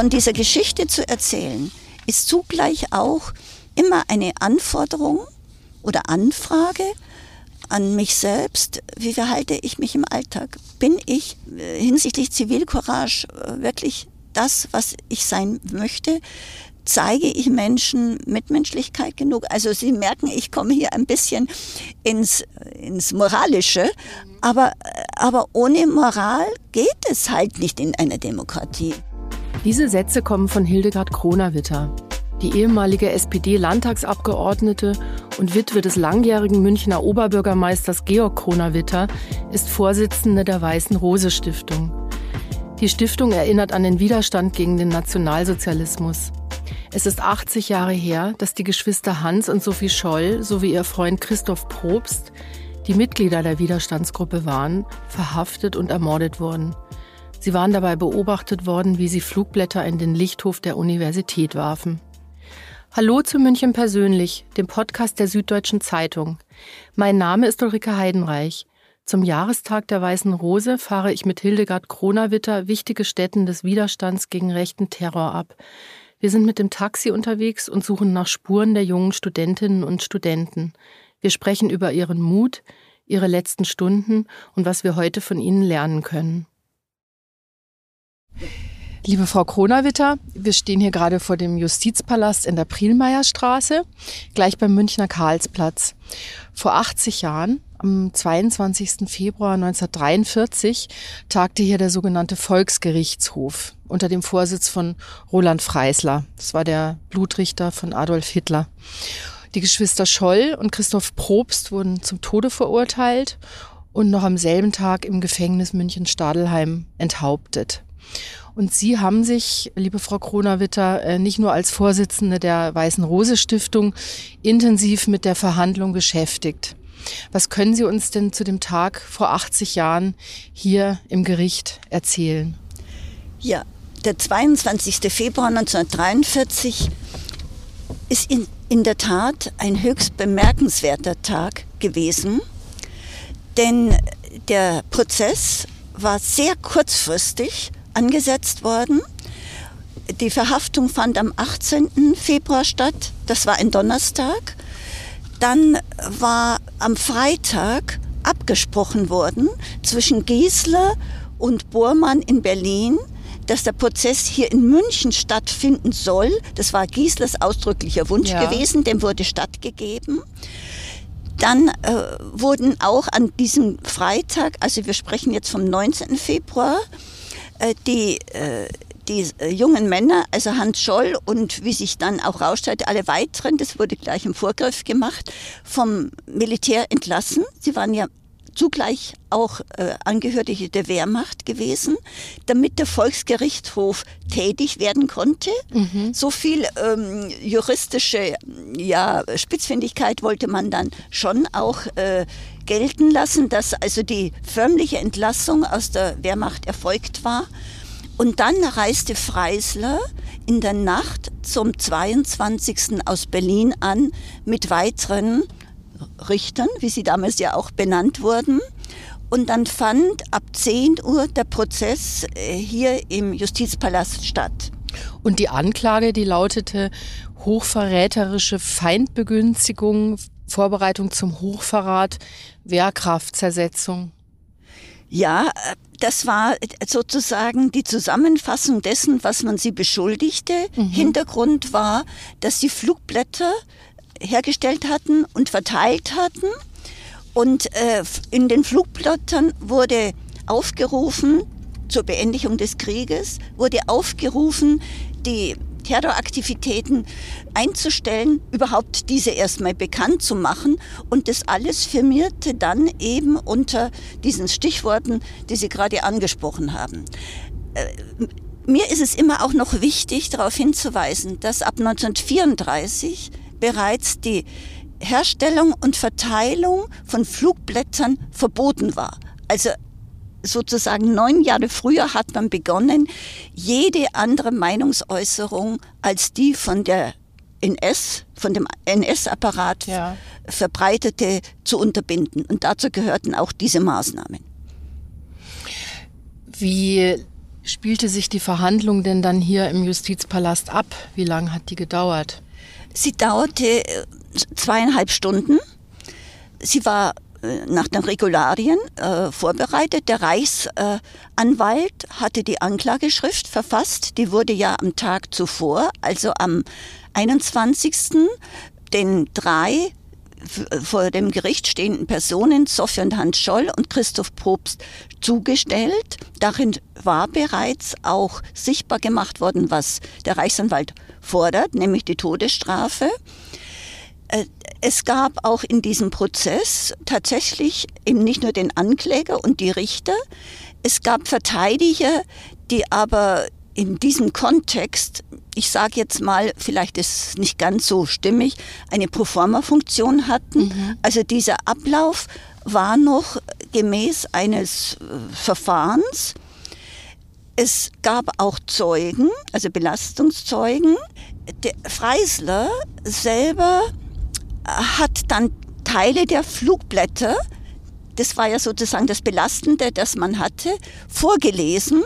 von dieser Geschichte zu erzählen, ist zugleich auch immer eine Anforderung oder Anfrage an mich selbst, wie verhalte ich mich im Alltag? Bin ich äh, hinsichtlich Zivilcourage äh, wirklich das, was ich sein möchte? Zeige ich Menschen Mitmenschlichkeit genug? Also Sie merken, ich komme hier ein bisschen ins, ins Moralische, aber, äh, aber ohne Moral geht es halt nicht in einer Demokratie. Diese Sätze kommen von Hildegard Kronawitter. Die ehemalige SPD-Landtagsabgeordnete und Witwe des langjährigen Münchner Oberbürgermeisters Georg Kronawitter ist Vorsitzende der Weißen Rose Stiftung. Die Stiftung erinnert an den Widerstand gegen den Nationalsozialismus. Es ist 80 Jahre her, dass die Geschwister Hans und Sophie Scholl sowie ihr Freund Christoph Probst, die Mitglieder der Widerstandsgruppe waren, verhaftet und ermordet wurden. Sie waren dabei beobachtet worden, wie sie Flugblätter in den Lichthof der Universität warfen. Hallo zu München persönlich, dem Podcast der Süddeutschen Zeitung. Mein Name ist Ulrike Heidenreich. Zum Jahrestag der Weißen Rose fahre ich mit Hildegard Kronawitter wichtige Stätten des Widerstands gegen rechten Terror ab. Wir sind mit dem Taxi unterwegs und suchen nach Spuren der jungen Studentinnen und Studenten. Wir sprechen über ihren Mut, ihre letzten Stunden und was wir heute von ihnen lernen können. Liebe Frau Kronawitter, wir stehen hier gerade vor dem Justizpalast in der Prielmeierstraße, gleich beim Münchner Karlsplatz. Vor 80 Jahren, am 22. Februar 1943, tagte hier der sogenannte Volksgerichtshof unter dem Vorsitz von Roland Freisler. Das war der Blutrichter von Adolf Hitler. Die Geschwister Scholl und Christoph Probst wurden zum Tode verurteilt und noch am selben Tag im Gefängnis München-Stadelheim enthauptet. Und Sie haben sich, liebe Frau Kronawitter, äh, nicht nur als Vorsitzende der Weißen Rose Stiftung intensiv mit der Verhandlung beschäftigt. Was können Sie uns denn zu dem Tag vor 80 Jahren hier im Gericht erzählen? Ja, der 22. Februar 1943 ist in, in der Tat ein höchst bemerkenswerter Tag gewesen, denn der Prozess war sehr kurzfristig angesetzt worden. Die Verhaftung fand am 18. Februar statt. Das war ein Donnerstag. Dann war am Freitag abgesprochen worden zwischen Giesler und Bormann in Berlin, dass der Prozess hier in München stattfinden soll. Das war Gieslers ausdrücklicher Wunsch ja. gewesen, dem wurde stattgegeben. Dann äh, wurden auch an diesem Freitag, also wir sprechen jetzt vom 19. Februar, die, äh, die äh, jungen Männer, also Hans Scholl und wie sich dann auch rausstellte, alle weiteren, das wurde gleich im Vorgriff gemacht, vom Militär entlassen. Sie waren ja zugleich auch äh, Angehörige der Wehrmacht gewesen, damit der Volksgerichtshof tätig werden konnte. Mhm. So viel ähm, juristische ja, Spitzfindigkeit wollte man dann schon auch äh, gelten lassen, dass also die förmliche Entlassung aus der Wehrmacht erfolgt war. Und dann reiste Freisler in der Nacht zum 22. aus Berlin an mit weiteren Richtern, wie sie damals ja auch benannt wurden. Und dann fand ab 10 Uhr der Prozess äh, hier im Justizpalast statt. Und die Anklage, die lautete hochverräterische Feindbegünstigung Vorbereitung zum Hochverrat, Wehrkraftzersetzung? Ja, das war sozusagen die Zusammenfassung dessen, was man sie beschuldigte. Mhm. Hintergrund war, dass sie Flugblätter hergestellt hatten und verteilt hatten. Und äh, in den Flugblättern wurde aufgerufen, zur Beendigung des Krieges, wurde aufgerufen, die Terroraktivitäten einzustellen, überhaupt diese erstmal bekannt zu machen. Und das alles firmierte dann eben unter diesen Stichworten, die Sie gerade angesprochen haben. Äh, mir ist es immer auch noch wichtig, darauf hinzuweisen, dass ab 1934 bereits die Herstellung und Verteilung von Flugblättern verboten war. Also sozusagen neun Jahre früher hat man begonnen, jede andere Meinungsäußerung als die von der NS, von dem NS-Apparat ja. verbreitete, zu unterbinden. Und dazu gehörten auch diese Maßnahmen. Wie spielte sich die Verhandlung denn dann hier im Justizpalast ab? Wie lange hat die gedauert? Sie dauerte äh, zweieinhalb Stunden. Sie war nach den Regularien äh, vorbereitet. Der Reichsanwalt äh, hatte die Anklageschrift verfasst. Die wurde ja am Tag zuvor, also am 21. den drei vor dem Gericht stehenden Personen, Sophie und Hans Scholl und Christoph Probst, zugestellt. Darin war bereits auch sichtbar gemacht worden, was der Reichsanwalt fordert, nämlich die Todesstrafe. Es gab auch in diesem Prozess tatsächlich eben nicht nur den Ankläger und die Richter, es gab Verteidiger, die aber in diesem Kontext, ich sage jetzt mal, vielleicht ist es nicht ganz so stimmig, eine Proforma-Funktion hatten. Mhm. Also dieser Ablauf war noch gemäß eines äh, Verfahrens. Es gab auch Zeugen, also Belastungszeugen. Der Freisler selber hat dann Teile der Flugblätter, das war ja sozusagen das Belastende, das man hatte, vorgelesen.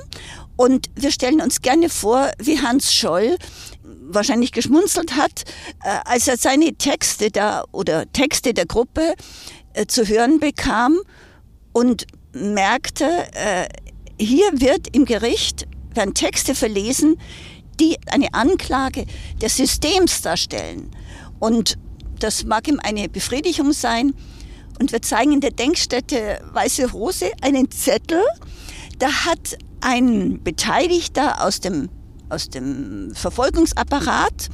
Und wir stellen uns gerne vor, wie Hans Scholl wahrscheinlich geschmunzelt hat, äh, als er seine Texte da oder Texte der Gruppe äh, zu hören bekam und merkte, äh, hier wird im Gericht werden Texte verlesen, die eine Anklage des Systems darstellen. Und das mag ihm eine Befriedigung sein. Und wir zeigen in der Denkstätte Weiße Rose einen Zettel. Da hat ein Beteiligter aus dem, aus dem Verfolgungsapparat,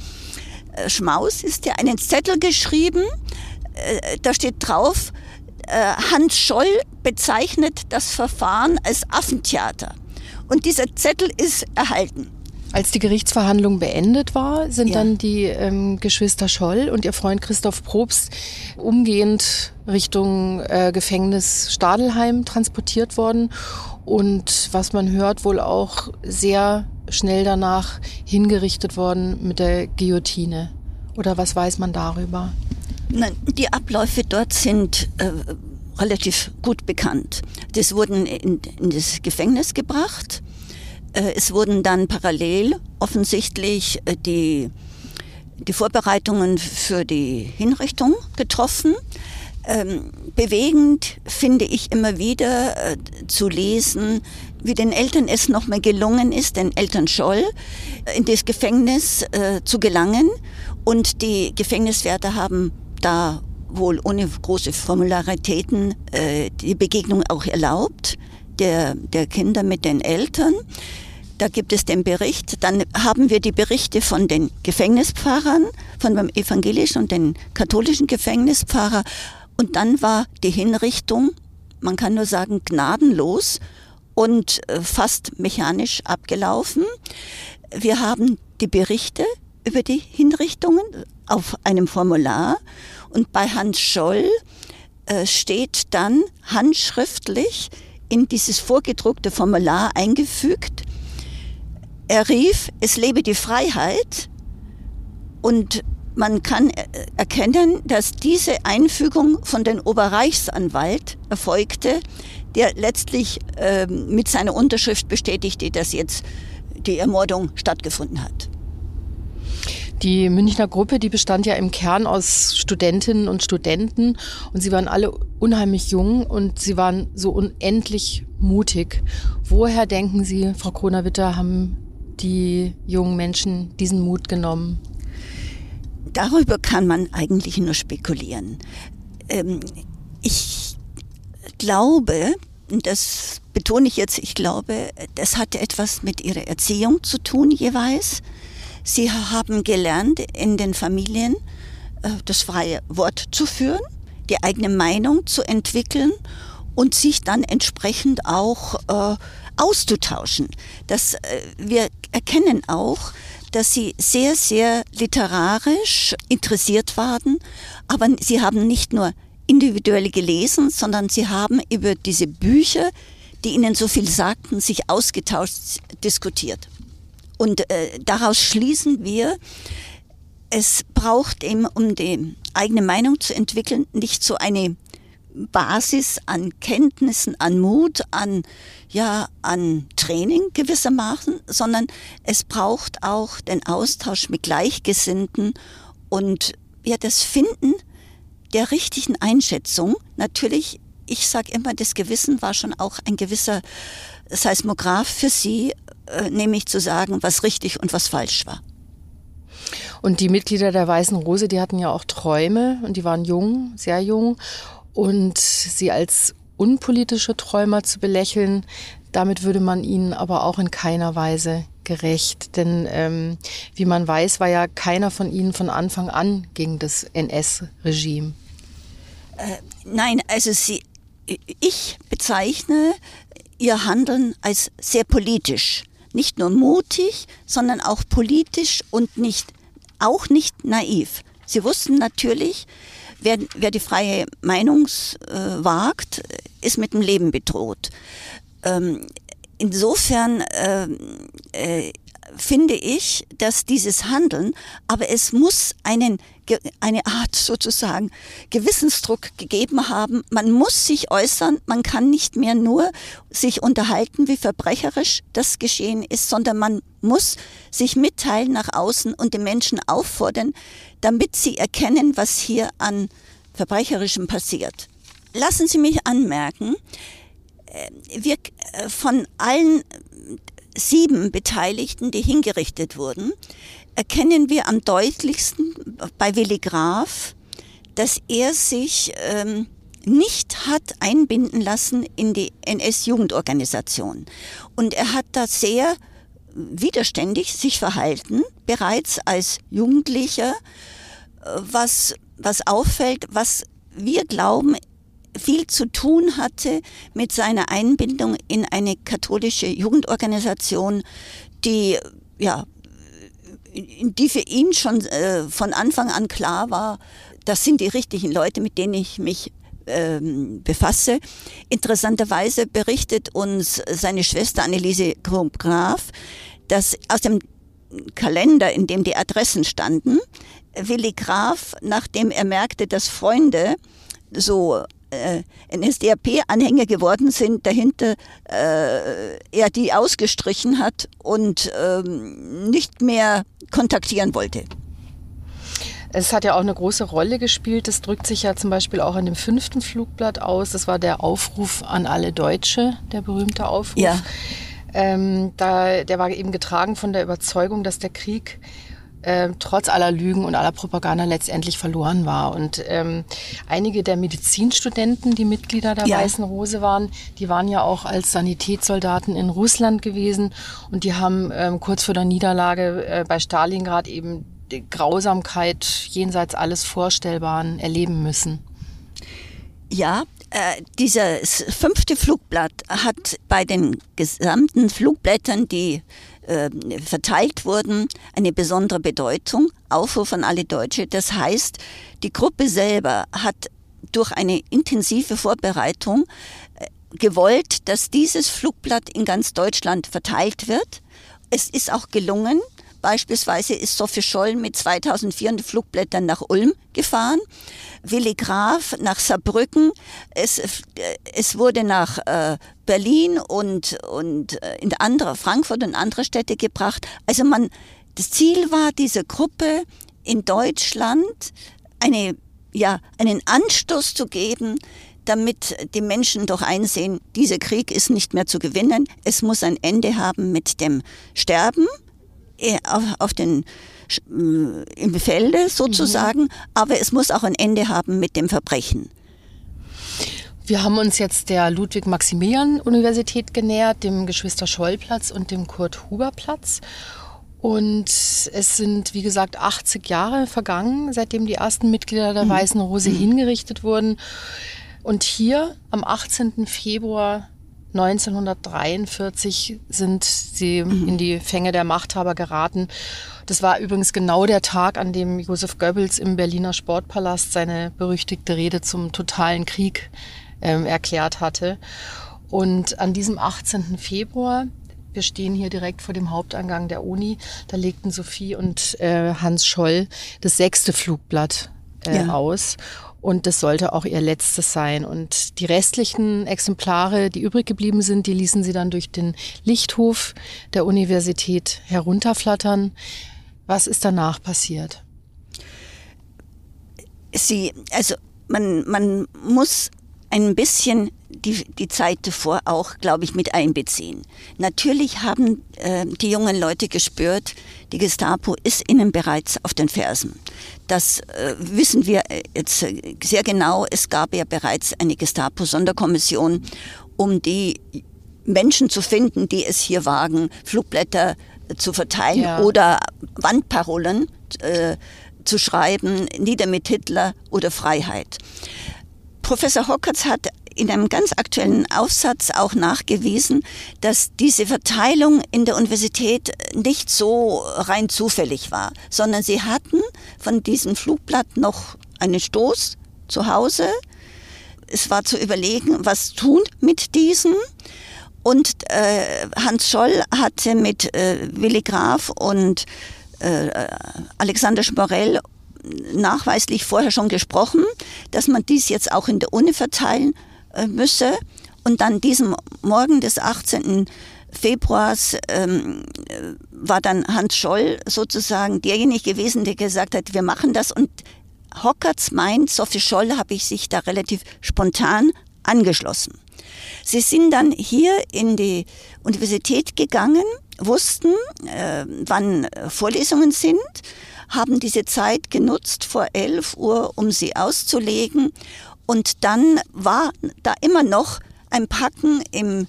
äh, Schmaus ist ja, einen Zettel geschrieben. Äh, da steht drauf, äh, Hans Scholl bezeichnet das Verfahren als Affentheater. Und dieser Zettel ist erhalten. Als die Gerichtsverhandlung beendet war, sind ja. dann die ähm, Geschwister Scholl und ihr Freund Christoph Probst umgehend Richtung äh, Gefängnis Stadelheim transportiert worden und was man hört, wohl auch sehr schnell danach hingerichtet worden mit der Guillotine. Oder was weiß man darüber? Nein, die Abläufe dort sind äh, relativ gut bekannt. Das wurden in, in das Gefängnis gebracht es wurden dann parallel offensichtlich äh, die, die Vorbereitungen für die Hinrichtung getroffen. Ähm, bewegend finde ich immer wieder äh, zu lesen, wie den Eltern es nochmal gelungen ist, den Eltern Scholl äh, in das Gefängnis äh, zu gelangen. Und die Gefängniswärter haben da wohl ohne große Formularitäten äh, die Begegnung auch erlaubt der, der Kinder mit den Eltern. Da gibt es den Bericht. Dann haben wir die Berichte von den Gefängnispfarrern, von dem evangelischen und den katholischen Gefängnispfarrer. Und dann war die Hinrichtung, man kann nur sagen, gnadenlos und äh, fast mechanisch abgelaufen. Wir haben die Berichte über die Hinrichtungen auf einem Formular und bei Hans Scholl äh, steht dann handschriftlich in dieses vorgedruckte Formular eingefügt. Er rief, es lebe die Freiheit und man kann erkennen, dass diese Einfügung von den Oberreichsanwalt erfolgte, der letztlich äh, mit seiner Unterschrift bestätigte, dass jetzt die Ermordung stattgefunden hat. Die Münchner Gruppe, die bestand ja im Kern aus Studentinnen und Studenten und sie waren alle unheimlich jung und sie waren so unendlich mutig. Woher denken Sie, Frau Kronawitter, haben die jungen Menschen diesen Mut genommen? Darüber kann man eigentlich nur spekulieren. Ähm, ich glaube, das betone ich jetzt, ich glaube, das hatte etwas mit ihrer Erziehung zu tun jeweils. Sie haben gelernt, in den Familien äh, das freie Wort zu führen, die eigene Meinung zu entwickeln und sich dann entsprechend auch äh, auszutauschen. Das, äh, wir erkennen auch, dass sie sehr, sehr literarisch interessiert waren, aber sie haben nicht nur individuell gelesen, sondern sie haben über diese Bücher, die ihnen so viel sagten, sich ausgetauscht, diskutiert. Und äh, daraus schließen wir, es braucht eben, um die eigene Meinung zu entwickeln, nicht so eine Basis an Kenntnissen, an Mut, an, ja, an Training gewissermaßen, sondern es braucht auch den Austausch mit Gleichgesinnten und ja, das Finden der richtigen Einschätzung. Natürlich, ich sage immer, das Gewissen war schon auch ein gewisser Seismograph für sie, äh, nämlich zu sagen, was richtig und was falsch war. Und die Mitglieder der Weißen Rose, die hatten ja auch Träume und die waren jung, sehr jung. Und sie als unpolitische Träumer zu belächeln, damit würde man ihnen aber auch in keiner Weise gerecht. Denn ähm, wie man weiß, war ja keiner von ihnen von Anfang an gegen das NS-Regime. Äh, nein, also sie, ich bezeichne ihr Handeln als sehr politisch. Nicht nur mutig, sondern auch politisch und nicht, auch nicht naiv. Sie wussten natürlich, wer, wer die freie Meinung äh, wagt, ist mit dem Leben bedroht. Ähm, insofern äh, äh, finde ich, dass dieses Handeln, aber es muss einen, eine Art sozusagen Gewissensdruck gegeben haben. Man muss sich äußern, man kann nicht mehr nur sich unterhalten, wie verbrecherisch das geschehen ist, sondern man muss sich mitteilen nach außen und den Menschen auffordern, damit sie erkennen, was hier an Verbrecherischem passiert. Lassen Sie mich anmerken, äh, wir äh, von allen sieben Beteiligten, die hingerichtet wurden, erkennen wir am deutlichsten bei Willi Graf, dass er sich ähm, nicht hat einbinden lassen in die NS-Jugendorganisation. Und er hat da sehr widerständig sich verhalten, bereits als Jugendlicher, äh, was, was auffällt, was wir glauben, viel zu tun hatte mit seiner Einbindung in eine katholische Jugendorganisation, die ja, die für ihn schon äh, von Anfang an klar war, das sind die richtigen Leute, mit denen ich mich ähm, befasse. Interessanterweise berichtet uns seine Schwester Anneliese Graf, dass aus dem Kalender, in dem die Adressen standen, Willi Graf, nachdem er merkte, dass Freunde so äh, NSDAP-Anhänger geworden sind, dahinter äh, er die ausgestrichen hat und ähm, nicht mehr kontaktieren wollte. Es hat ja auch eine große Rolle gespielt. Das drückt sich ja zum Beispiel auch in dem fünften Flugblatt aus. Das war der Aufruf an alle Deutsche, der berühmte Aufruf. Ja. Ähm, da, der war eben getragen von der Überzeugung, dass der Krieg äh, trotz aller Lügen und aller Propaganda letztendlich verloren war. Und ähm, einige der Medizinstudenten, die Mitglieder der ja. Weißen Rose waren, die waren ja auch als Sanitätssoldaten in Russland gewesen und die haben ähm, kurz vor der Niederlage äh, bei Stalingrad eben die Grausamkeit jenseits alles Vorstellbaren erleben müssen. Ja, äh, dieses fünfte Flugblatt hat bei den gesamten Flugblättern, die äh, verteilt wurden, eine besondere Bedeutung. Aufruf an alle Deutsche. Das heißt, die Gruppe selber hat durch eine intensive Vorbereitung äh, gewollt, dass dieses Flugblatt in ganz Deutschland verteilt wird. Es ist auch gelungen. Beispielsweise ist Sophie Scholl mit 2400 Flugblättern nach Ulm gefahren. Willi Graf nach Saarbrücken. Es, es wurde nach äh, Berlin und, und äh, in andere, Frankfurt und andere Städte gebracht. Also man, das Ziel war, diese Gruppe in Deutschland eine, ja, einen Anstoß zu geben, damit die Menschen doch einsehen, dieser Krieg ist nicht mehr zu gewinnen. Es muss ein Ende haben mit dem Sterben äh, auf, auf den im Felde sozusagen, mhm. aber es muss auch ein Ende haben mit dem Verbrechen. Wir haben uns jetzt der Ludwig-Maximilian-Universität genähert, dem Geschwister-Scholl-Platz und dem Kurt-Huber-Platz. Und es sind, wie gesagt, 80 Jahre vergangen, seitdem die ersten Mitglieder der mhm. Weißen Rose mhm. hingerichtet wurden. Und hier am 18. Februar 1943 sind sie mhm. in die Fänge der Machthaber geraten. Das war übrigens genau der Tag, an dem Josef Goebbels im Berliner Sportpalast seine berüchtigte Rede zum totalen Krieg ähm, erklärt hatte. Und an diesem 18. Februar wir stehen hier direkt vor dem Hauptangang der Uni. Da legten Sophie und äh, Hans Scholl das sechste Flugblatt äh, ja. aus. Und das sollte auch ihr letztes sein. Und die restlichen Exemplare, die übrig geblieben sind, die ließen sie dann durch den Lichthof der Universität herunterflattern. Was ist danach passiert? Sie, also man, man muss ein bisschen die, die Zeit davor auch, glaube ich, mit einbeziehen. Natürlich haben äh, die jungen Leute gespürt, die Gestapo ist ihnen bereits auf den Fersen. Das äh, wissen wir jetzt sehr genau. Es gab ja bereits eine Gestapo-Sonderkommission, um die Menschen zu finden, die es hier wagen, Flugblätter zu verteilen ja. oder Wandparolen äh, zu schreiben, nieder mit Hitler oder Freiheit. Professor Hockertz hat in einem ganz aktuellen Aufsatz auch nachgewiesen, dass diese Verteilung in der Universität nicht so rein zufällig war, sondern sie hatten von diesem Flugblatt noch einen Stoß zu Hause. Es war zu überlegen, was tun mit diesen. Und äh, Hans Scholl hatte mit äh, Willy Graf und äh, Alexander Schmorell nachweislich vorher schon gesprochen, dass man dies jetzt auch in der Uni verteilen äh, müsse. Und dann diesem Morgen des 18. Februars ähm, war dann Hans Scholl sozusagen derjenige gewesen, der gesagt hat, wir machen das. Und Hockertz meint, Sophie Scholl habe ich sich da relativ spontan angeschlossen. Sie sind dann hier in die Universität gegangen, wussten, äh, wann Vorlesungen sind, haben diese Zeit genutzt vor 11 Uhr, um sie auszulegen. Und dann war da immer noch ein Packen im,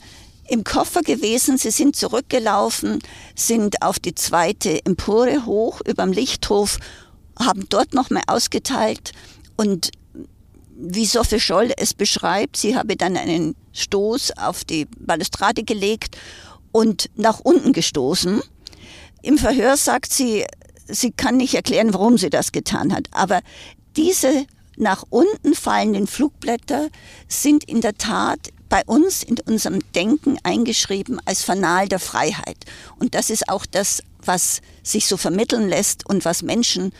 im Koffer gewesen. Sie sind zurückgelaufen, sind auf die zweite Empore hoch überm Lichthof, haben dort noch mal ausgeteilt und wie Sophie Scholl es beschreibt, sie habe dann einen Stoß auf die Balustrade gelegt und nach unten gestoßen. Im Verhör sagt sie, sie kann nicht erklären, warum sie das getan hat, aber diese nach unten fallenden Flugblätter sind in der Tat bei uns in unserem Denken eingeschrieben als Fanal der Freiheit. Und das ist auch das, was sich so vermitteln lässt und was Menschen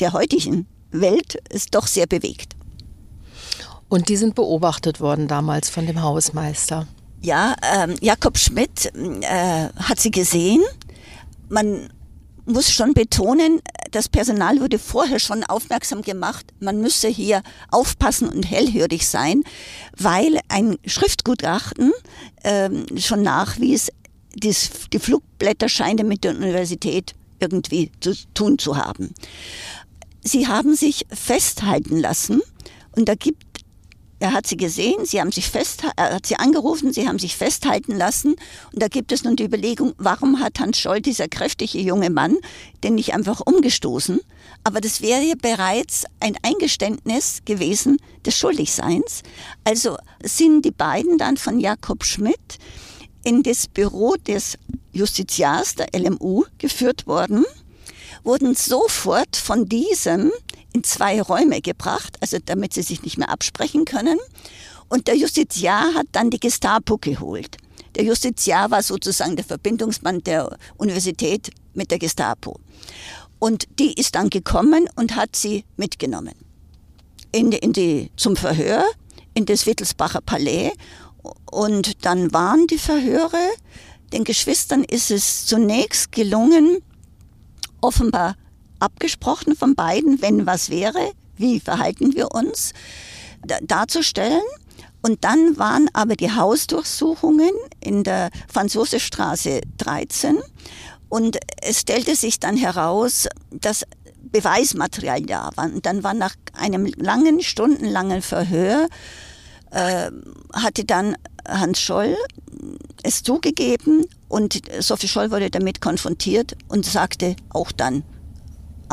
der heutigen Welt es doch sehr bewegt. Und die sind beobachtet worden damals von dem Hausmeister. Ja, ähm, Jakob Schmidt äh, hat sie gesehen. Man muss schon betonen, das Personal wurde vorher schon aufmerksam gemacht, man müsse hier aufpassen und hellhörig sein, weil ein Schriftgutachten ähm, schon nachwies, dies, die Flugblätter scheinen mit der Universität irgendwie zu tun zu haben. Sie haben sich festhalten lassen und da gibt er hat sie gesehen, sie haben sich fest, er hat sie angerufen, sie haben sich festhalten lassen. Und da gibt es nun die Überlegung, warum hat Hans Scholl, dieser kräftige junge Mann, den nicht einfach umgestoßen? Aber das wäre bereits ein Eingeständnis gewesen des Schuldigseins. Also sind die beiden dann von Jakob Schmidt in das Büro des Justiziars der LMU geführt worden, wurden sofort von diesem in zwei Räume gebracht, also damit sie sich nicht mehr absprechen können. Und der Justiziar hat dann die Gestapo geholt. Der Justiziar war sozusagen der Verbindungsmann der Universität mit der Gestapo. Und die ist dann gekommen und hat sie mitgenommen. In die, in die, zum Verhör in das Wittelsbacher Palais. Und dann waren die Verhöre. Den Geschwistern ist es zunächst gelungen, offenbar abgesprochen von beiden, wenn was wäre, wie verhalten wir uns, darzustellen. Und dann waren aber die Hausdurchsuchungen in der Franz-Josef-Straße 13 und es stellte sich dann heraus, dass Beweismaterial da war. Und dann war nach einem langen, stundenlangen Verhör, äh, hatte dann Hans Scholl es zugegeben und Sophie Scholl wurde damit konfrontiert und sagte auch dann,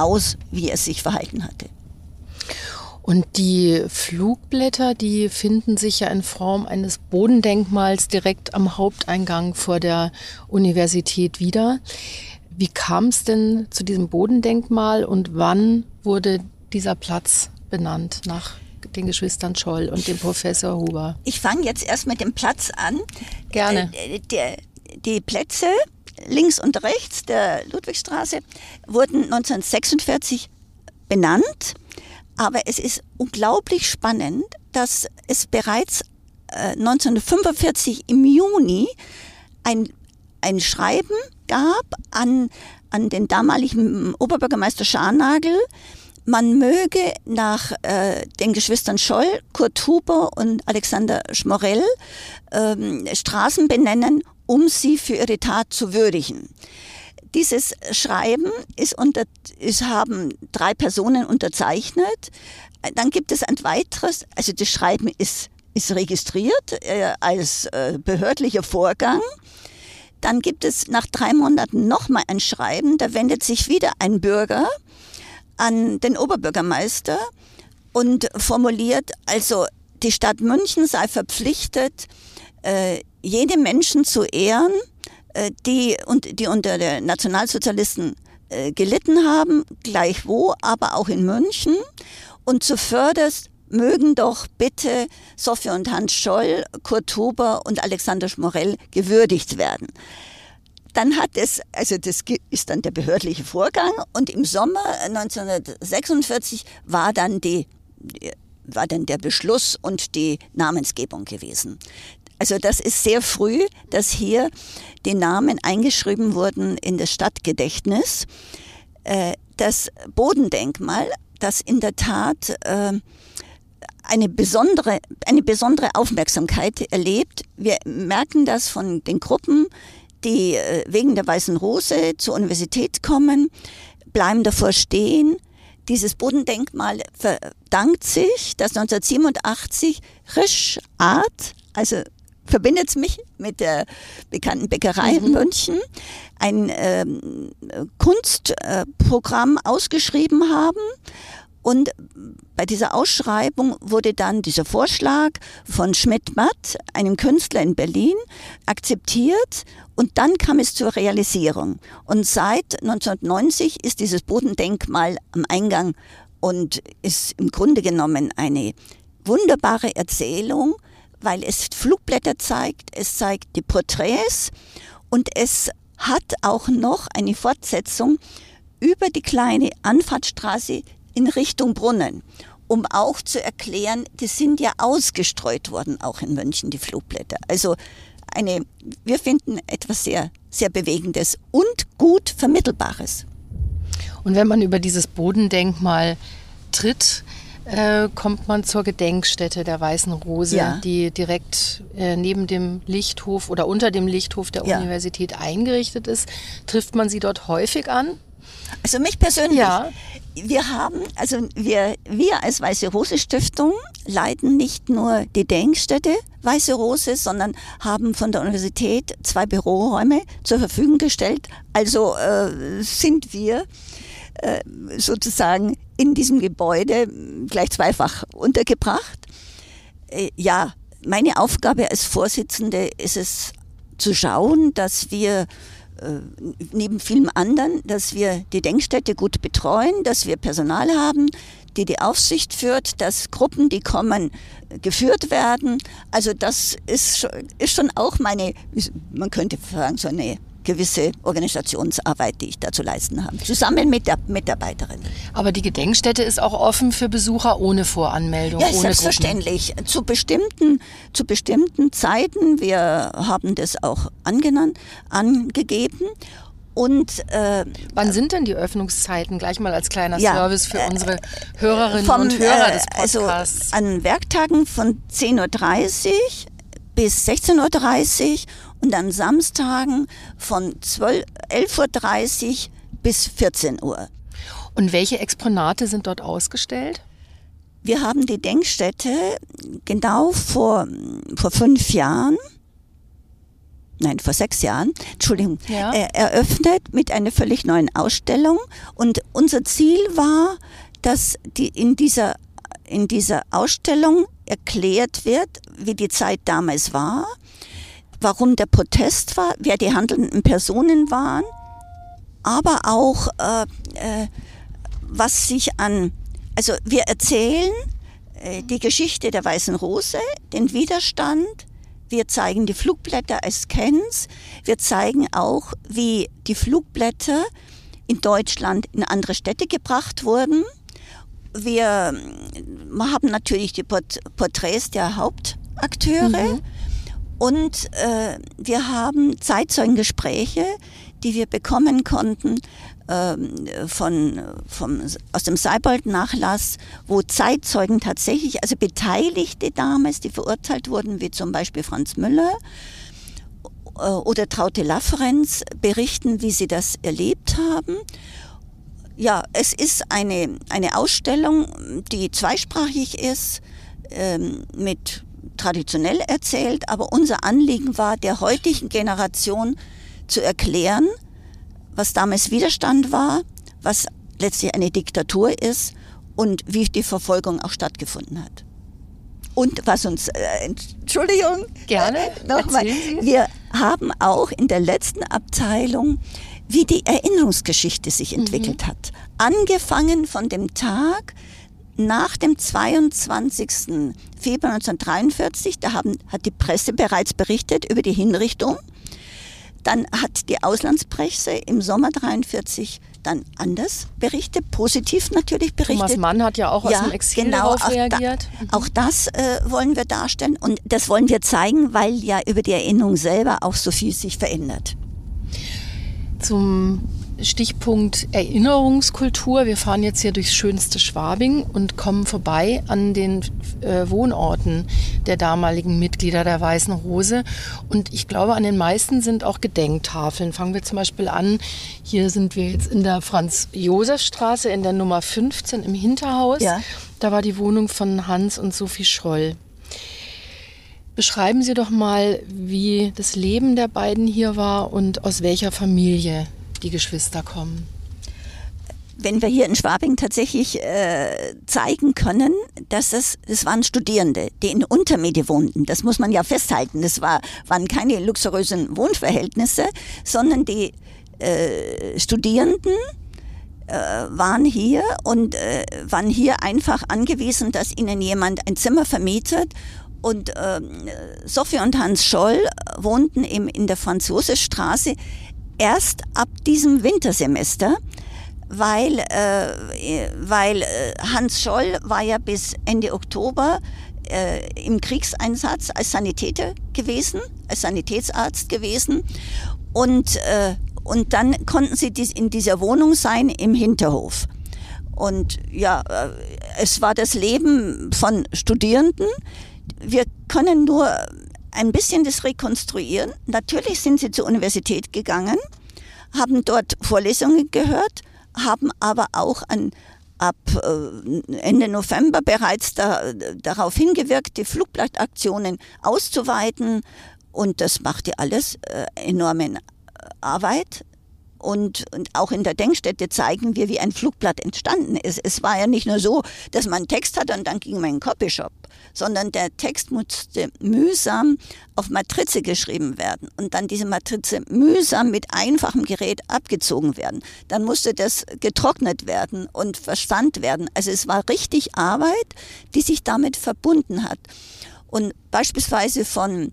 aus, wie es sich verhalten hatte. Und die Flugblätter, die finden sich ja in Form eines Bodendenkmals direkt am Haupteingang vor der Universität wieder. Wie kam es denn zu diesem Bodendenkmal und wann wurde dieser Platz benannt nach den Geschwistern Scholl und dem Professor Huber? Ich fange jetzt erst mit dem Platz an. Gerne. Äh, die, die Plätze links und rechts der Ludwigstraße wurden 1946 benannt. Aber es ist unglaublich spannend, dass es bereits äh, 1945 im Juni ein, ein Schreiben gab an, an den damaligen Oberbürgermeister Scharnagel, man möge nach äh, den Geschwistern Scholl, Kurt Huber und Alexander Schmorell ähm, Straßen benennen, um sie für ihre Tat zu würdigen. Dieses Schreiben ist unter, ist, haben drei Personen unterzeichnet. Dann gibt es ein weiteres, also das Schreiben ist, ist registriert äh, als äh, behördlicher Vorgang. Dann gibt es nach drei Monaten nochmal ein Schreiben, da wendet sich wieder ein Bürger an den Oberbürgermeister und formuliert, also die Stadt München sei verpflichtet, jede Menschen zu ehren, äh, die, und, die unter den Nationalsozialisten äh, gelitten haben, gleichwo, aber auch in München. Und zuvörderst mögen doch bitte Sophie und Hans Scholl, Kurt Huber und Alexander Schmorell gewürdigt werden. Dann hat es, also das ist dann der behördliche Vorgang und im Sommer 1946 war dann die, war dann der Beschluss und die Namensgebung gewesen. Also das ist sehr früh, dass hier die Namen eingeschrieben wurden in das Stadtgedächtnis. Äh, das Bodendenkmal, das in der Tat äh, eine besondere, eine besondere Aufmerksamkeit erlebt. Wir merken das von den Gruppen, die äh, wegen der Weißen Rose zur Universität kommen, bleiben davor stehen. Dieses Bodendenkmal verdankt sich, dass 1987 Risch Art, also verbindet es mich mit der bekannten Bäckerei mhm. in München, ein ähm, Kunstprogramm äh, ausgeschrieben haben und bei dieser Ausschreibung wurde dann dieser Vorschlag von Schmidt-Matt, einem Künstler in Berlin, akzeptiert und dann kam es zur Realisierung. Und seit 1990 ist dieses Bodendenkmal am Eingang und ist im Grunde genommen eine wunderbare Erzählung, weil es Flugblätter zeigt, es zeigt die Porträts und es hat auch noch eine Fortsetzung über die kleine Anfahrtsstraße in Richtung Brunnen, um auch zu erklären, die sind ja ausgestreut worden, auch in München, die Flugblätter. Also eine, wir finden etwas sehr, sehr Bewegendes und gut Vermittelbares. Und wenn man über dieses Bodendenkmal tritt, äh, kommt man zur Gedenkstätte der Weißen Rose, ja. die direkt äh, neben dem Lichthof oder unter dem Lichthof der ja. Universität eingerichtet ist. Trifft man sie dort häufig an? Also mich persönlich. Ja. Wir haben, also wir, wir als Weiße Rose Stiftung leiten nicht nur die Denkstätte Weiße Rose, sondern haben von der Universität zwei Büroräume zur Verfügung gestellt. Also äh, sind wir äh, sozusagen in diesem Gebäude gleich zweifach untergebracht. Äh, ja, meine Aufgabe als Vorsitzende ist es zu schauen, dass wir äh, neben vielem anderen, dass wir die Denkstätte gut betreuen, dass wir Personal haben, die die Aufsicht führt, dass Gruppen, die kommen, geführt werden. Also das ist schon, ist schon auch meine, man könnte sagen, so eine gewisse Organisationsarbeit, die ich da zu leisten habe, zusammen mit der Mitarbeiterin. Aber die Gedenkstätte ist auch offen für Besucher ohne Voranmeldung? Ja, ohne selbstverständlich. Zu bestimmten, zu bestimmten Zeiten, wir haben das auch angenannt, angegeben. Und äh, wann sind denn die Öffnungszeiten? Gleich mal als kleiner ja, Service für unsere Hörerinnen vom, und Hörer des also Podcasts. Also an Werktagen von 10.30 Uhr bis 16.30 Uhr und an Samstagen von 11.30 Uhr bis 14 Uhr. Und welche Exponate sind dort ausgestellt? Wir haben die Denkstätte genau vor, vor fünf Jahren, nein, vor sechs Jahren, Entschuldigung, ja. äh, eröffnet mit einer völlig neuen Ausstellung. Und unser Ziel war, dass die in dieser, in dieser Ausstellung erklärt wird, wie die Zeit damals war, warum der Protest war, wer die handelnden Personen waren, aber auch äh, äh, was sich an, also wir erzählen äh, die Geschichte der Weißen Rose, den Widerstand, wir zeigen die Flugblätter als Scans, wir zeigen auch, wie die Flugblätter in Deutschland in andere Städte gebracht wurden. Wir haben natürlich die Port Porträts der Hauptakteure. Mhm. Und äh, wir haben Zeitzeugengespräche, die wir bekommen konnten ähm, von, vom, aus dem Seibold-Nachlass, wo Zeitzeugen tatsächlich, also Beteiligte damals, die verurteilt wurden, wie zum Beispiel Franz Müller äh, oder Traute Lafrenz, berichten, wie sie das erlebt haben. Ja, es ist eine, eine Ausstellung, die zweisprachig ist, ähm, mit traditionell erzählt, aber unser Anliegen war, der heutigen Generation zu erklären, was damals Widerstand war, was letztlich eine Diktatur ist und wie die Verfolgung auch stattgefunden hat. Und was uns, äh, Entschuldigung, gerne, äh, nochmal, wir haben auch in der letzten Abteilung, wie die Erinnerungsgeschichte sich mhm. entwickelt mhm. hat. Angefangen von dem Tag nach dem 22. Februar 1943, da haben, hat die Presse bereits berichtet über die Hinrichtung. Dann hat die Auslandspresse im Sommer 43 dann anders berichtet, positiv natürlich berichtet. Thomas Mann hat ja auch aus dem Exil genau, darauf reagiert. Da. Auch das äh, wollen wir darstellen und das wollen wir zeigen, weil ja über die Erinnerung selber auch so viel sich verändert. Zum Stichpunkt Erinnerungskultur. Wir fahren jetzt hier durchs schönste Schwabing und kommen vorbei an den äh, Wohnorten der damaligen Mitglieder der Weißen Rose. Und ich glaube, an den meisten sind auch Gedenktafeln. Fangen wir zum Beispiel an. Hier sind wir jetzt in der Franz-Josef-Straße in der Nummer 15 im Hinterhaus. Ja. Da war die Wohnung von Hans und Sophie Schroll. Beschreiben Sie doch mal, wie das Leben der beiden hier war und aus welcher Familie die Geschwister kommen? wenn wir hier in Schwabing tatsächlich äh, zeigen können, dass es, das waren Studierende, die in Untermiete wohnten. Das muss man ja festhalten. Das war, waren keine luxuriösen Wohnverhältnisse, sondern die äh, Studierenden äh, waren hier und äh, waren hier einfach angewiesen, dass ihnen jemand ein Zimmer vermietet und äh, Sophie und Hans Scholl wohnten eben in der Franzosstraße erst ab diesem Wintersemester, weil, äh, weil äh, Hans Scholl war ja bis Ende Oktober äh, im Kriegseinsatz als Sanitäter gewesen, als Sanitätsarzt gewesen und, äh, und dann konnten sie dies in dieser Wohnung sein im Hinterhof. Und ja, äh, es war das Leben von Studierenden. Wir können nur ein bisschen das rekonstruieren. Natürlich sind sie zur Universität gegangen, haben dort Vorlesungen gehört, haben aber auch an, ab äh, Ende November bereits da, darauf hingewirkt, die Flugblattaktionen auszuweiten. Und das machte alles äh, enorme Arbeit. Und, und auch in der Denkstätte zeigen wir, wie ein Flugblatt entstanden ist. Es war ja nicht nur so, dass man einen Text hatte und dann ging man in den Copyshop, sondern der Text musste mühsam auf Matrize geschrieben werden und dann diese Matrize mühsam mit einfachem Gerät abgezogen werden. Dann musste das getrocknet werden und verstand werden. Also es war richtig Arbeit, die sich damit verbunden hat. Und beispielsweise von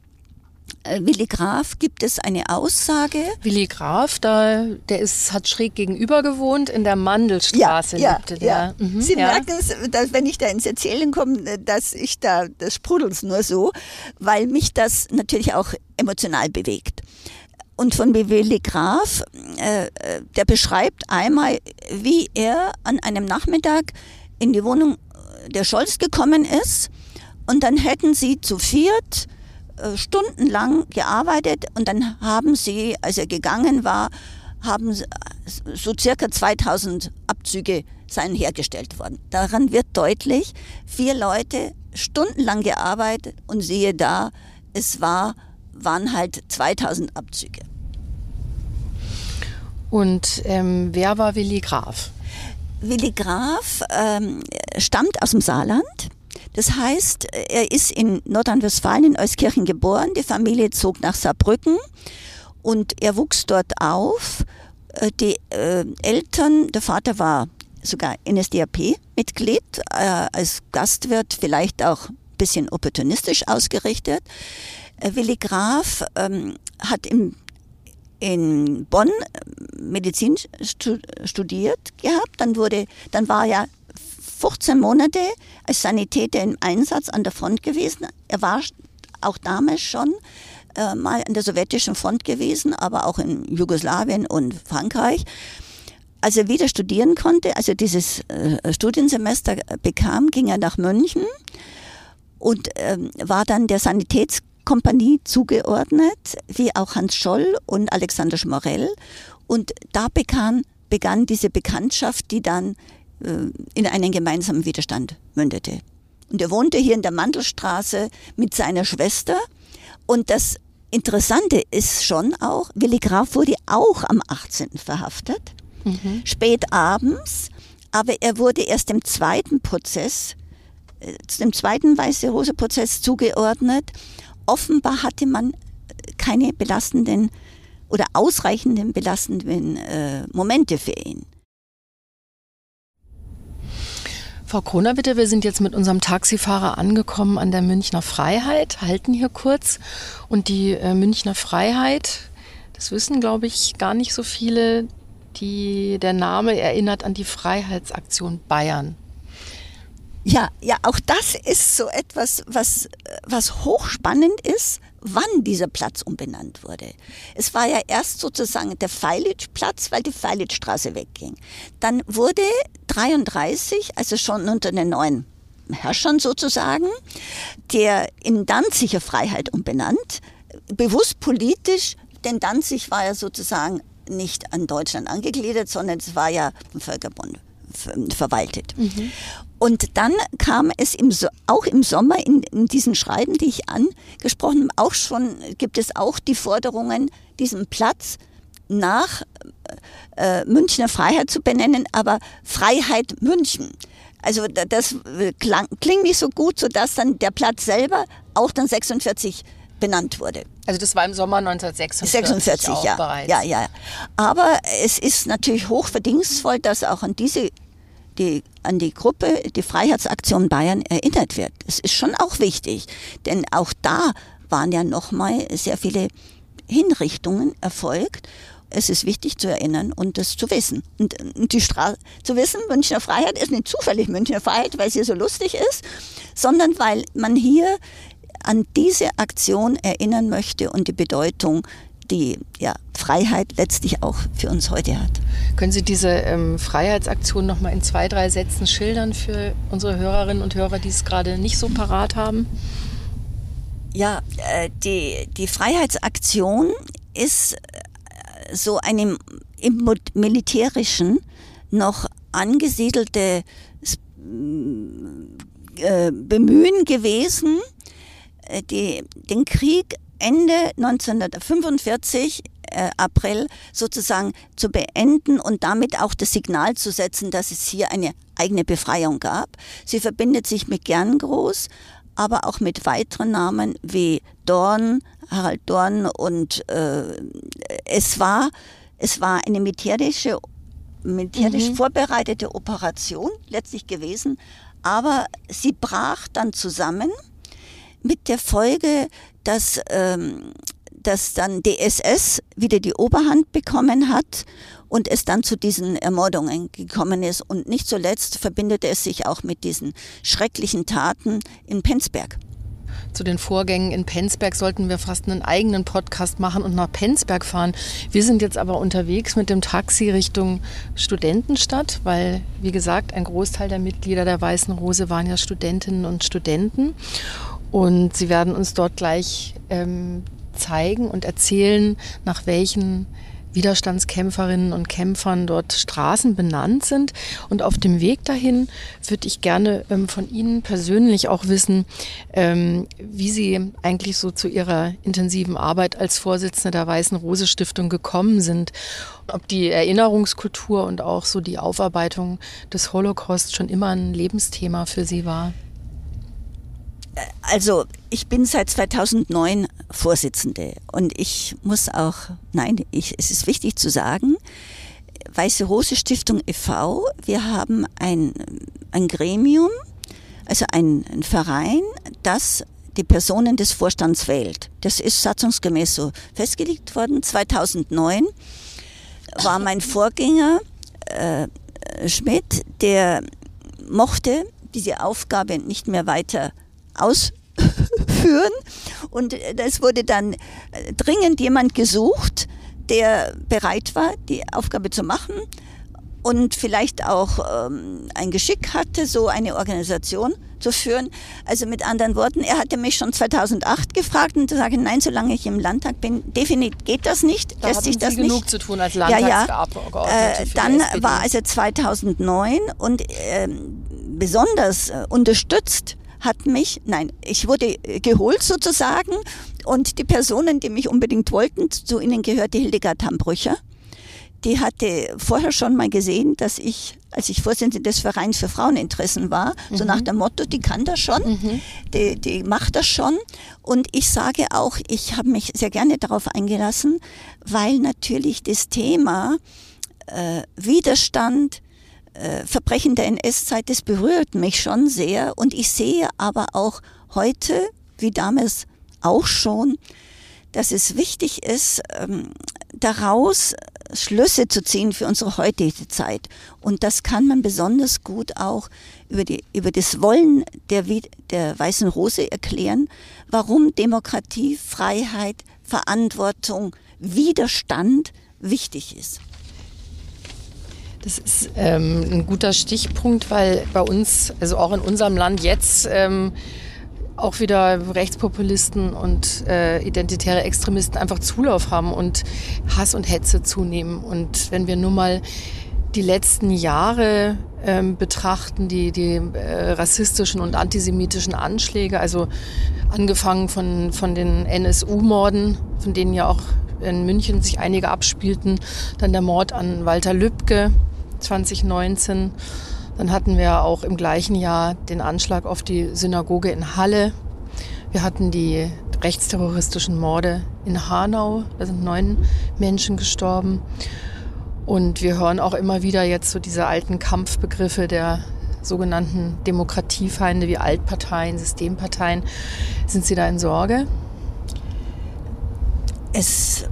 Willi Graf gibt es eine Aussage. Willi Graf, da, der ist, hat schräg gegenüber gewohnt, in der Mandelstraße ja, lebte ja, der. Ja. Mhm, Sie ja. merken es, wenn ich da ins Erzählen komme, dass ich da, das sprudelt nur so, weil mich das natürlich auch emotional bewegt. Und von Willi Graf, äh, äh, der beschreibt einmal, wie er an einem Nachmittag in die Wohnung der Scholz gekommen ist und dann hätten sie zu viert äh, stundenlang gearbeitet und dann haben sie, als er gegangen war, haben so circa 2000 Abzüge seien hergestellt worden. Daran wird deutlich, vier Leute stundenlang gearbeitet und siehe da, es war, waren halt 2000 Abzüge. Und ähm, wer war Willi Graf? Willi Graf ähm, stammt aus dem Saarland das heißt, er ist in Nordrhein-Westfalen in Euskirchen geboren. Die Familie zog nach Saarbrücken und er wuchs dort auf. Äh, die äh, Eltern, der Vater war sogar NSDAP-Mitglied, äh, als Gastwirt vielleicht auch ein bisschen opportunistisch ausgerichtet. Willi Graf ähm, hat in Bonn Medizin studiert gehabt, dann wurde, dann war er 15 Monate als Sanitäter im Einsatz an der Front gewesen. Er war auch damals schon äh, mal an der sowjetischen Front gewesen, aber auch in Jugoslawien und Frankreich. Als er wieder studieren konnte, also dieses äh, Studiensemester bekam, ging er nach München und ähm, war dann der Sanitätskompanie zugeordnet, wie auch Hans Scholl und Alexander Schmorell. Und da begann, begann diese Bekanntschaft, die dann in einen gemeinsamen Widerstand mündete. Und er wohnte hier in der Mandelstraße mit seiner Schwester. Und das Interessante ist schon auch, Willi Graf wurde auch am 18. verhaftet, mhm. spät abends, aber er wurde erst im zweiten Prozess, äh, dem zweiten Weiße Rose Prozess zugeordnet. Offenbar hatte man keine belastenden oder ausreichenden belastenden äh, Momente für ihn. Frau Kronawitte, wir sind jetzt mit unserem Taxifahrer angekommen an der Münchner Freiheit, halten hier kurz. Und die äh, Münchner Freiheit, das wissen, glaube ich, gar nicht so viele, die, der Name erinnert an die Freiheitsaktion Bayern. Ja, ja, auch das ist so etwas, was, was hochspannend ist, wann dieser Platz umbenannt wurde. Es war ja erst sozusagen der Feilitzplatz, weil die Feilitzstraße wegging. Dann wurde 33, also schon unter den neuen Herrschern sozusagen, der in Danziger Freiheit umbenannt, bewusst politisch, denn Danzig war ja sozusagen nicht an Deutschland angegliedert, sondern es war ja ein Völkerbund verwaltet. Mhm. Und dann kam es im auch im Sommer in, in, diesen Schreiben, die ich angesprochen habe, auch schon gibt es auch die Forderungen, diesen Platz nach äh, Münchner Freiheit zu benennen, aber Freiheit München. Also das klang, klingt nicht so gut, sodass dann der Platz selber auch dann 46 benannt wurde. Also das war im Sommer 1946 46, ja. Bereits. ja, ja. Aber es ist natürlich hochverdienstvoll, dass auch an diese die, an die Gruppe, die Freiheitsaktion Bayern erinnert wird. Das ist schon auch wichtig, denn auch da waren ja nochmal sehr viele Hinrichtungen erfolgt. Es ist wichtig zu erinnern und das zu wissen. Und, und die Straße zu wissen, Münchner Freiheit ist nicht zufällig Münchner Freiheit, weil sie so lustig ist, sondern weil man hier an diese Aktion erinnern möchte und die Bedeutung, die ja, Freiheit letztlich auch für uns heute hat. Können Sie diese ähm, Freiheitsaktion noch mal in zwei, drei Sätzen schildern für unsere Hörerinnen und Hörer, die es gerade nicht so parat haben? Ja, äh, die, die Freiheitsaktion ist so eine im militärischen noch angesiedelte äh, Bemühen gewesen, äh, die, den Krieg Ende 1945 äh, April sozusagen zu beenden und damit auch das Signal zu setzen, dass es hier eine eigene Befreiung gab. Sie verbindet sich mit Gerngroß, aber auch mit weiteren Namen wie Dorn, Harald Dorn und äh, es war es war eine militärische militärisch mhm. vorbereitete Operation letztlich gewesen, aber sie brach dann zusammen mit der Folge, dass, ähm, dass dann DSS wieder die Oberhand bekommen hat und es dann zu diesen Ermordungen gekommen ist. Und nicht zuletzt verbindete es sich auch mit diesen schrecklichen Taten in Penzberg zu den Vorgängen in Penzberg sollten wir fast einen eigenen Podcast machen und nach Penzberg fahren. Wir sind jetzt aber unterwegs mit dem Taxi Richtung Studentenstadt, weil, wie gesagt, ein Großteil der Mitglieder der Weißen Rose waren ja Studentinnen und Studenten. Und sie werden uns dort gleich ähm, zeigen und erzählen, nach welchen Widerstandskämpferinnen und Kämpfern dort Straßen benannt sind. Und auf dem Weg dahin würde ich gerne ähm, von Ihnen persönlich auch wissen, ähm, wie Sie eigentlich so zu Ihrer intensiven Arbeit als Vorsitzende der Weißen Rose Stiftung gekommen sind. Ob die Erinnerungskultur und auch so die Aufarbeitung des Holocaust schon immer ein Lebensthema für Sie war. Also ich bin seit 2009 Vorsitzende und ich muss auch, nein, ich, es ist wichtig zu sagen, Weiße Rose Stiftung e.V., wir haben ein, ein Gremium, also ein, ein Verein, das die Personen des Vorstands wählt. Das ist satzungsgemäß so festgelegt worden. 2009 war mein Vorgänger äh, Schmidt, der mochte diese Aufgabe nicht mehr weiter ausführen. Und es wurde dann dringend jemand gesucht, der bereit war, die Aufgabe zu machen und vielleicht auch ähm, ein Geschick hatte, so eine Organisation zu führen. Also mit anderen Worten, er hatte mich schon 2008 gefragt und sage, nein, solange ich im Landtag bin, definitiv geht das nicht, da lässt sich das Sie nicht. genug zu tun als Landtagsabgeordnete. Ja, ja. Äh, dann war also 2009 und äh, besonders äh, unterstützt hat mich, nein, ich wurde geholt sozusagen und die Personen, die mich unbedingt wollten, zu ihnen gehörte Hildegard Hambrücher die hatte vorher schon mal gesehen, dass ich, als ich Vorsitzende des Vereins für Fraueninteressen war, mhm. so nach dem Motto, die kann das schon, mhm. die, die macht das schon. Und ich sage auch, ich habe mich sehr gerne darauf eingelassen, weil natürlich das Thema äh, Widerstand, äh, Verbrechen der NS-Zeit, das berührt mich schon sehr. Und ich sehe aber auch heute, wie damals auch schon, dass es wichtig ist, ähm, daraus Schlüsse zu ziehen für unsere heutige Zeit. Und das kann man besonders gut auch über, die, über das Wollen der, der Weißen Rose erklären, warum Demokratie, Freiheit, Verantwortung, Widerstand wichtig ist. Das ist ähm, ein guter Stichpunkt, weil bei uns, also auch in unserem Land jetzt, ähm, auch wieder Rechtspopulisten und äh, identitäre Extremisten einfach Zulauf haben und Hass und Hetze zunehmen. Und wenn wir nur mal die letzten Jahre ähm, betrachten, die, die äh, rassistischen und antisemitischen Anschläge, also angefangen von, von den NSU-Morden, von denen ja auch in München sich einige abspielten, dann der Mord an Walter Lübcke 2019 dann hatten wir auch im gleichen Jahr den Anschlag auf die Synagoge in Halle. Wir hatten die rechtsterroristischen Morde in Hanau. Da sind neun Menschen gestorben. Und wir hören auch immer wieder jetzt so diese alten Kampfbegriffe der sogenannten Demokratiefeinde wie Altparteien, Systemparteien. Sind Sie da in Sorge? Es,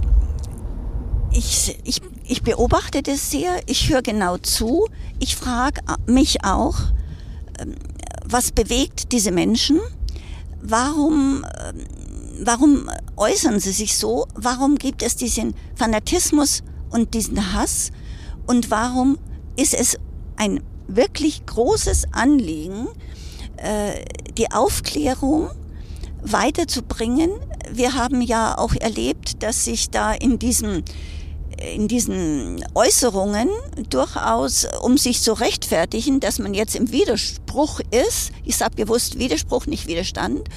ich, ich ich beobachte das sehr, ich höre genau zu, ich frage mich auch, ähm, was bewegt diese Menschen? Warum, ähm, warum äußern sie sich so? Warum gibt es diesen Fanatismus und diesen Hass? Und warum ist es ein wirklich großes Anliegen, äh, die Aufklärung weiterzubringen? Wir haben ja auch erlebt, dass sich da in diesem in diesen Äußerungen durchaus, um sich zu rechtfertigen, dass man jetzt im Widerspruch ist, ich sage bewusst Widerspruch, nicht Widerstand,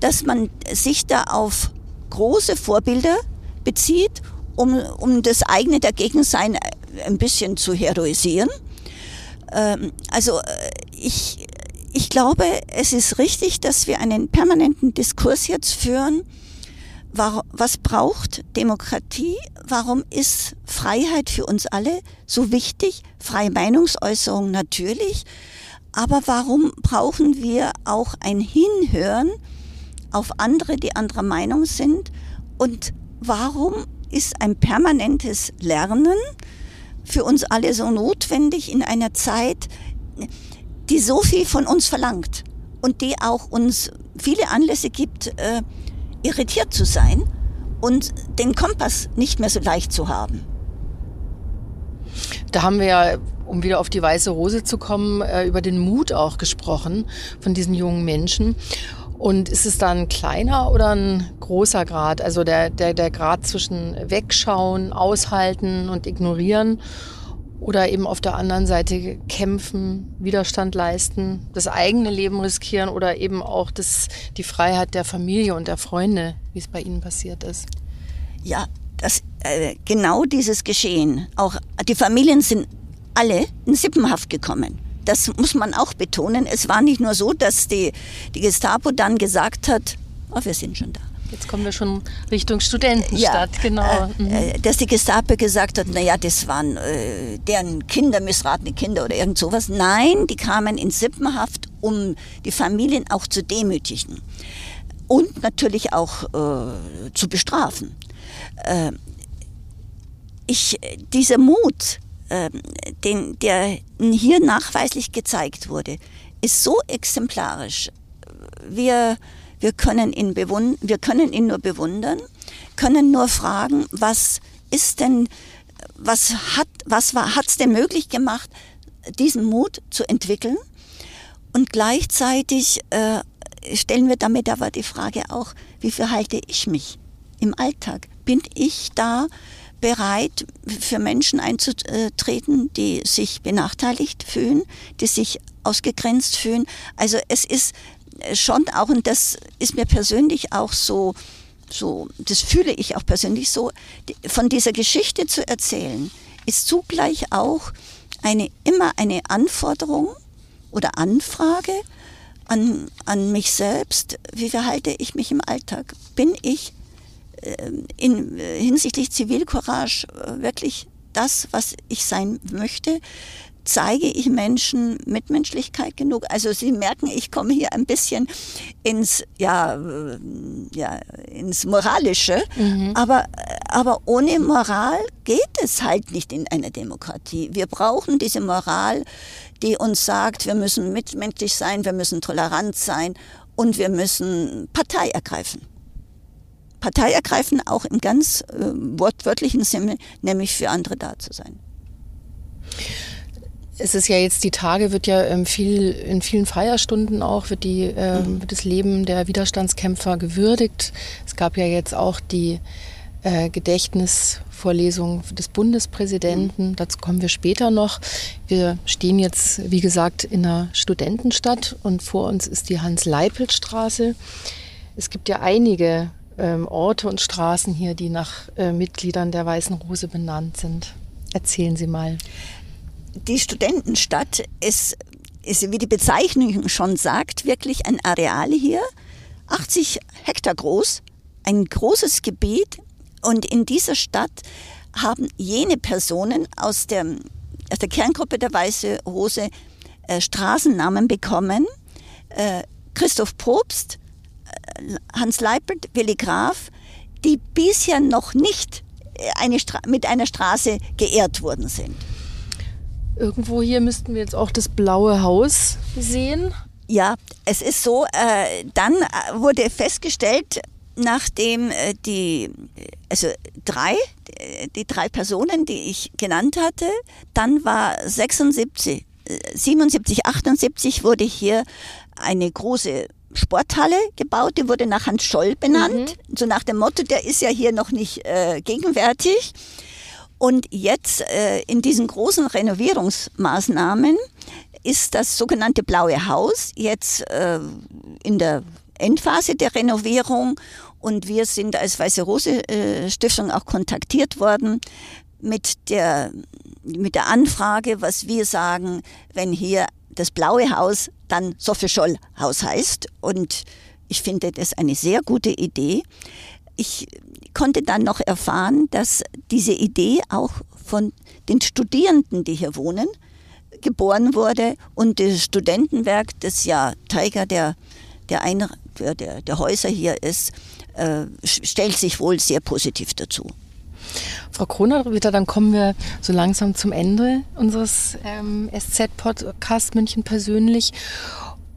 dass man sich da auf große Vorbilder bezieht, um, um das eigene Dagegensein ein bisschen zu heroisieren. Ähm, also äh, ich, ich glaube, es ist richtig, dass wir einen permanenten Diskurs jetzt führen, was braucht Demokratie? Warum ist Freiheit für uns alle so wichtig? Freie Meinungsäußerung natürlich. Aber warum brauchen wir auch ein Hinhören auf andere, die anderer Meinung sind? Und warum ist ein permanentes Lernen für uns alle so notwendig in einer Zeit, die so viel von uns verlangt und die auch uns viele Anlässe gibt, äh, irritiert zu sein und den Kompass nicht mehr so leicht zu haben. Da haben wir ja, um wieder auf die weiße Rose zu kommen, äh, über den Mut auch gesprochen von diesen jungen Menschen. Und ist es da ein kleiner oder ein großer Grad? Also der, der, der Grad zwischen Wegschauen, Aushalten und Ignorieren oder eben auf der anderen Seite kämpfen, Widerstand leisten, das eigene Leben riskieren oder eben auch das, die Freiheit der Familie und der Freunde, wie es bei Ihnen passiert ist. Ja, das, äh, genau dieses Geschehen. Auch die Familien sind alle in Sippenhaft gekommen. Das muss man auch betonen. Es war nicht nur so, dass die, die Gestapo dann gesagt hat, oh, wir sind schon da. Jetzt kommen wir schon Richtung Studentenstadt, ja, genau. Äh, mhm. Äh, dass die Gestapo gesagt hat, naja, das waren äh, deren Kinder, missratene Kinder oder irgend sowas. Nein, die kamen in Sippenhaft, um die Familien auch zu demütigen und natürlich auch äh, zu bestrafen. Äh, ich, dieser Mut, ähm, den, der hier nachweislich gezeigt wurde, ist so exemplarisch. Wir, wir, können ihn bewund wir können ihn nur bewundern, können nur fragen, was ist denn, was hat, was war, hat's denn möglich gemacht, diesen Mut zu entwickeln? Und gleichzeitig äh, stellen wir damit aber die Frage auch, wie verhalte ich mich im Alltag? Bin ich da bereit, für Menschen einzutreten, die sich benachteiligt fühlen, die sich ausgegrenzt fühlen? Also es ist schon auch, und das ist mir persönlich auch so, so, das fühle ich auch persönlich so, von dieser Geschichte zu erzählen, ist zugleich auch eine, immer eine Anforderung oder Anfrage an, an mich selbst, wie verhalte ich mich im Alltag? Bin ich äh, in, hinsichtlich Zivilcourage äh, wirklich das, was ich sein möchte? Zeige ich Menschen Mitmenschlichkeit genug? Also Sie merken, ich komme hier ein bisschen ins, ja, ja, ins Moralische, mhm. aber, aber ohne Moral geht es halt nicht in einer Demokratie. Wir brauchen diese Moral, die uns sagt, wir müssen mitmenschlich sein, wir müssen tolerant sein und wir müssen Partei ergreifen. Partei ergreifen auch im ganz äh, wortwörtlichen Sinne, nämlich für andere da zu sein. Es ist ja jetzt die Tage, wird ja ähm, viel, in vielen Feierstunden auch, wird, die, äh, wird das Leben der Widerstandskämpfer gewürdigt. Es gab ja jetzt auch die äh, Gedächtnisvorlesung des Bundespräsidenten. Mhm. Dazu kommen wir später noch. Wir stehen jetzt, wie gesagt, in einer Studentenstadt und vor uns ist die Hans-Leipelt-Straße. Es gibt ja einige ähm, Orte und Straßen hier, die nach äh, Mitgliedern der Weißen Rose benannt sind. Erzählen Sie mal die Studentenstadt ist, ist, wie die Bezeichnung schon sagt, wirklich ein Areal hier, 80 Hektar groß, ein großes Gebiet. Und in dieser Stadt haben jene Personen aus der, aus der Kerngruppe der Weiße Rose äh, Straßennamen bekommen. Äh, Christoph Probst, äh, Hans Leipelt, Willi Graf, die bisher noch nicht äh, eine mit einer Straße geehrt worden sind. Irgendwo hier müssten wir jetzt auch das blaue Haus sehen. Ja, es ist so, äh, dann äh, wurde festgestellt, nachdem äh, die, also drei, die drei Personen, die ich genannt hatte, dann war 76, 77, 78 wurde hier eine große Sporthalle gebaut, die wurde nach Hans Scholl benannt, mhm. so nach dem Motto, der ist ja hier noch nicht äh, gegenwärtig. Und jetzt äh, in diesen großen Renovierungsmaßnahmen ist das sogenannte Blaue Haus jetzt äh, in der Endphase der Renovierung und wir sind als Weiße Rose äh, Stiftung auch kontaktiert worden mit der, mit der Anfrage, was wir sagen, wenn hier das Blaue Haus dann Sophie Scholl Haus heißt. Und ich finde das eine sehr gute Idee. Ich konnte dann noch erfahren, dass diese Idee auch von den Studierenden, die hier wohnen, geboren wurde und das Studentenwerk, das ja Träger der, der, Ein der, der Häuser hier ist, äh, stellt sich wohl sehr positiv dazu. Frau Kroner-Witter, dann kommen wir so langsam zum Ende unseres ähm, SZ-Podcast München persönlich.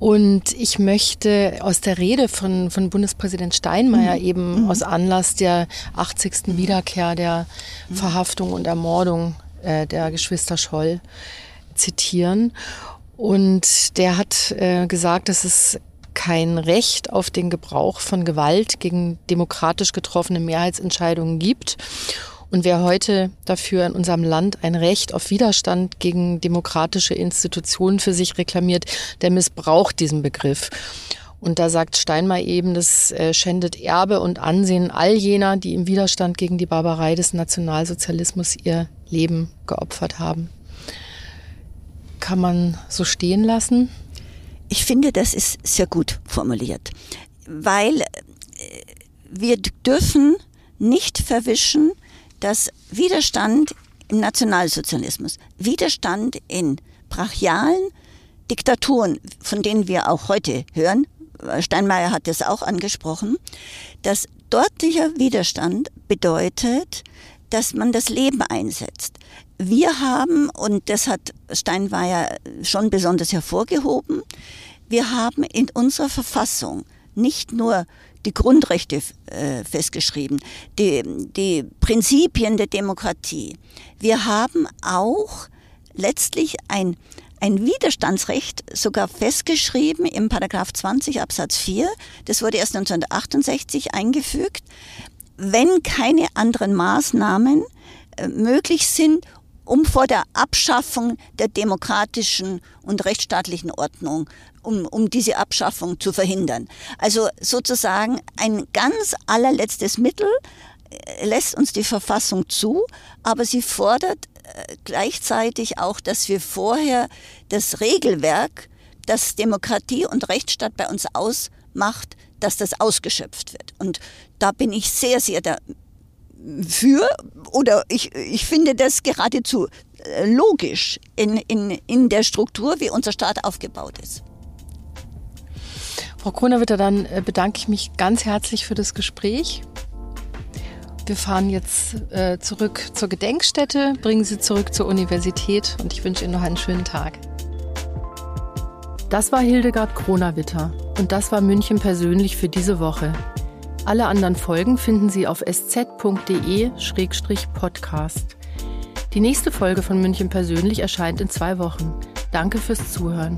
Und ich möchte aus der Rede von, von Bundespräsident Steinmeier mhm. eben mhm. aus Anlass der 80. Wiederkehr der mhm. Verhaftung und Ermordung äh, der Geschwister Scholl zitieren. Und der hat äh, gesagt, dass es kein Recht auf den Gebrauch von Gewalt gegen demokratisch getroffene Mehrheitsentscheidungen gibt. Und wer heute dafür in unserem Land ein Recht auf Widerstand gegen demokratische Institutionen für sich reklamiert, der missbraucht diesen Begriff. Und da sagt Steinmeier eben, das äh, schändet Erbe und Ansehen all jener, die im Widerstand gegen die Barbarei des Nationalsozialismus ihr Leben geopfert haben. Kann man so stehen lassen? Ich finde, das ist sehr gut formuliert, weil äh, wir dürfen nicht verwischen, dass Widerstand im Nationalsozialismus, Widerstand in brachialen Diktaturen, von denen wir auch heute hören, Steinmeier hat das auch angesprochen, dass dortlicher Widerstand bedeutet, dass man das Leben einsetzt. Wir haben, und das hat Steinmeier schon besonders hervorgehoben, wir haben in unserer Verfassung nicht nur die Grundrechte äh, festgeschrieben, die, die Prinzipien der Demokratie. Wir haben auch letztlich ein, ein Widerstandsrecht sogar festgeschrieben im Paragraph 20 Absatz 4. Das wurde erst 1968 eingefügt. Wenn keine anderen Maßnahmen äh, möglich sind, um vor der Abschaffung der demokratischen und rechtsstaatlichen Ordnung, um, um diese Abschaffung zu verhindern. Also sozusagen ein ganz allerletztes Mittel äh, lässt uns die Verfassung zu, aber sie fordert äh, gleichzeitig auch, dass wir vorher das Regelwerk, das Demokratie und Rechtsstaat bei uns ausmacht, dass das ausgeschöpft wird. Und da bin ich sehr, sehr für oder ich, ich finde das geradezu äh, logisch in, in, in der Struktur, wie unser Staat aufgebaut ist. Frau Kronawitter, dann äh, bedanke ich mich ganz herzlich für das Gespräch. Wir fahren jetzt äh, zurück zur Gedenkstätte, bringen Sie zurück zur Universität und ich wünsche Ihnen noch einen schönen Tag. Das war Hildegard Kronawitter und das war München persönlich für diese Woche. Alle anderen Folgen finden Sie auf sz.de-podcast. Die nächste Folge von München persönlich erscheint in zwei Wochen. Danke fürs Zuhören.